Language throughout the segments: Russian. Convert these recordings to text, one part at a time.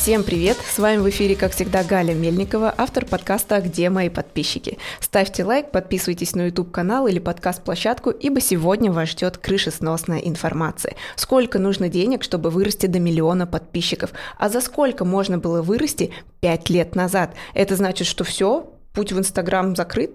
Всем привет! С вами в эфире, как всегда, Галя Мельникова, автор подкаста «Где мои подписчики?». Ставьте лайк, подписывайтесь на YouTube-канал или подкаст-площадку, ибо сегодня вас ждет крышесносная информация. Сколько нужно денег, чтобы вырасти до миллиона подписчиков? А за сколько можно было вырасти 5 лет назад? Это значит, что все, путь в Инстаграм закрыт?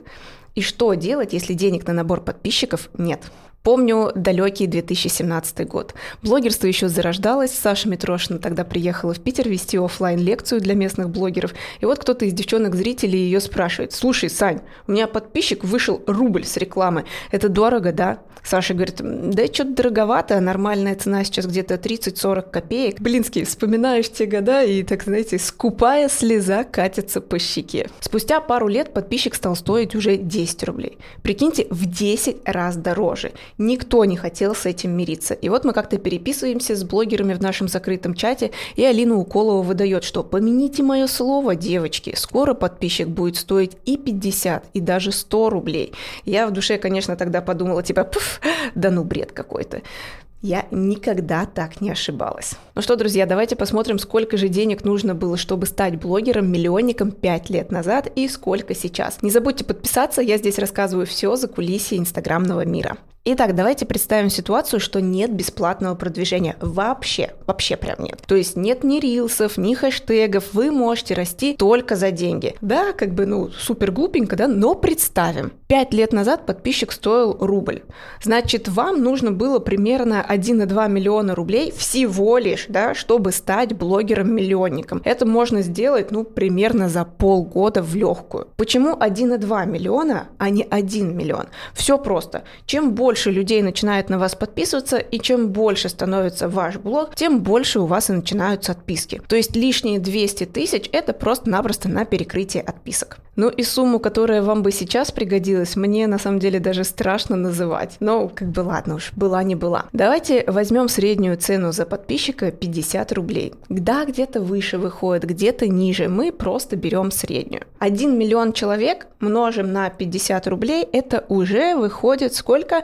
И что делать, если денег на набор подписчиков нет? Помню далекий 2017 год. Блогерство еще зарождалось. Саша Митрошина тогда приехала в Питер вести офлайн лекцию для местных блогеров. И вот кто-то из девчонок-зрителей ее спрашивает. Слушай, Сань, у меня подписчик вышел рубль с рекламы. Это дорого, да? Саша говорит, да что-то дороговато, нормальная цена сейчас где-то 30-40 копеек. Блинский, вспоминаешь те года, и, так знаете, скупая слеза катится по щеке. Спустя пару лет подписчик стал стоить уже 10 рублей. Прикиньте, в 10 раз дороже. Никто не хотел с этим мириться. И вот мы как-то переписываемся с блогерами в нашем закрытом чате, и Алина Уколова выдает, что помяните мое слово, девочки, скоро подписчик будет стоить и 50, и даже 100 рублей. Я в душе, конечно, тогда подумала, типа, пф, да ну бред какой-то. Я никогда так не ошибалась. Ну что, друзья, давайте посмотрим, сколько же денег нужно было, чтобы стать блогером-миллионником 5 лет назад и сколько сейчас. Не забудьте подписаться, я здесь рассказываю все за кулисье инстаграмного мира. Итак, давайте представим ситуацию, что нет бесплатного продвижения. Вообще, вообще прям нет. То есть нет ни рилсов, ни хэштегов, вы можете расти только за деньги. Да, как бы, ну, супер глупенько, да, но представим. Пять лет назад подписчик стоил рубль. Значит, вам нужно было примерно 1,2 миллиона рублей всего лишь, да, чтобы стать блогером-миллионником. Это можно сделать, ну, примерно за полгода в легкую. Почему 1,2 миллиона, а не 1 миллион? Все просто. Чем больше больше людей начинает на вас подписываться, и чем больше становится ваш блог, тем больше у вас и начинаются отписки. То есть лишние 200 тысяч – это просто-напросто на перекрытие отписок. Ну и сумму, которая вам бы сейчас пригодилась, мне на самом деле даже страшно называть. Но как бы ладно уж, была не была. Давайте возьмем среднюю цену за подписчика 50 рублей. Да, где-то выше выходит, где-то ниже. Мы просто берем среднюю. 1 миллион человек множим на 50 рублей, это уже выходит сколько?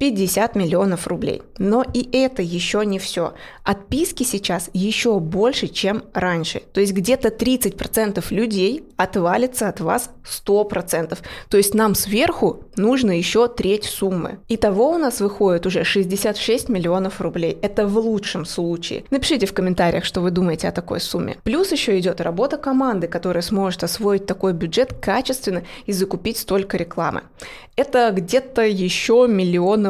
50 миллионов рублей. Но и это еще не все. Отписки сейчас еще больше, чем раньше. То есть где-то 30% людей отвалится от вас 100%. То есть нам сверху нужно еще треть суммы. Итого у нас выходит уже 66 миллионов рублей. Это в лучшем случае. Напишите в комментариях, что вы думаете о такой сумме. Плюс еще идет работа команды, которая сможет освоить такой бюджет качественно и закупить столько рекламы. Это где-то еще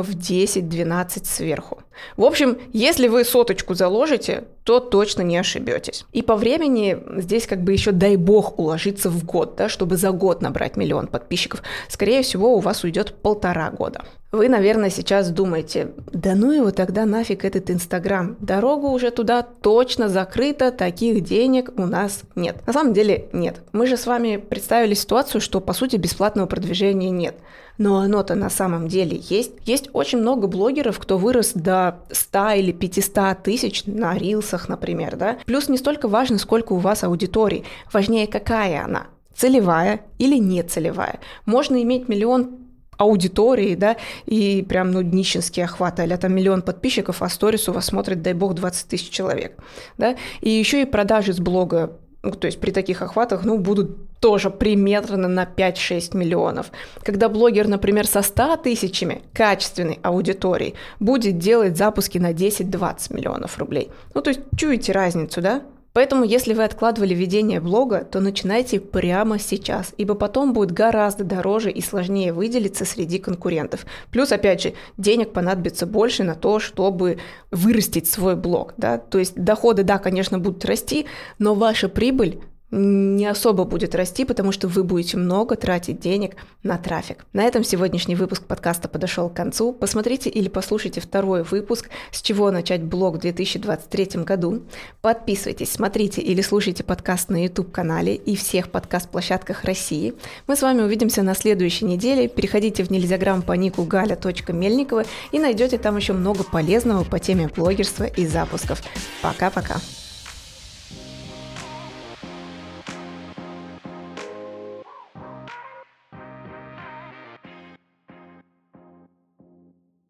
миллионов 10-12 сверху. В общем, если вы соточку заложите, то точно не ошибетесь. И по времени здесь как бы еще дай бог уложиться в год, да, чтобы за год набрать миллион подписчиков. Скорее всего, у вас уйдет полтора года. Вы, наверное, сейчас думаете, да ну его тогда нафиг этот Инстаграм, дорога уже туда точно закрыта, таких денег у нас нет. На самом деле нет. Мы же с вами представили ситуацию, что по сути бесплатного продвижения нет. Но оно-то на самом деле есть. Есть очень много блогеров, кто вырос до 100 или 500 тысяч на рилсах, например, да. Плюс не столько важно, сколько у вас аудитории, важнее, какая она целевая или не целевая. Можно иметь миллион аудитории, да, и прям, ну, днищенские охваты, а там миллион подписчиков, а сторис у вас смотрит, дай бог, 20 тысяч человек, да, и еще и продажи с блога ну, то есть при таких охватах, ну, будут тоже примерно на 5-6 миллионов. Когда блогер, например, со 100 тысячами качественной аудитории будет делать запуски на 10-20 миллионов рублей. Ну, то есть чуете разницу, да? Поэтому, если вы откладывали ведение блога, то начинайте прямо сейчас, ибо потом будет гораздо дороже и сложнее выделиться среди конкурентов. Плюс, опять же, денег понадобится больше на то, чтобы вырастить свой блог. Да? То есть доходы, да, конечно, будут расти, но ваша прибыль не особо будет расти, потому что вы будете много тратить денег на трафик. На этом сегодняшний выпуск подкаста подошел к концу. Посмотрите или послушайте второй выпуск «С чего начать блог в 2023 году». Подписывайтесь, смотрите или слушайте подкаст на YouTube-канале и всех подкаст-площадках России. Мы с вами увидимся на следующей неделе. Переходите в нельзяграм по нику gaля.мельникова и найдете там еще много полезного по теме блогерства и запусков. Пока-пока.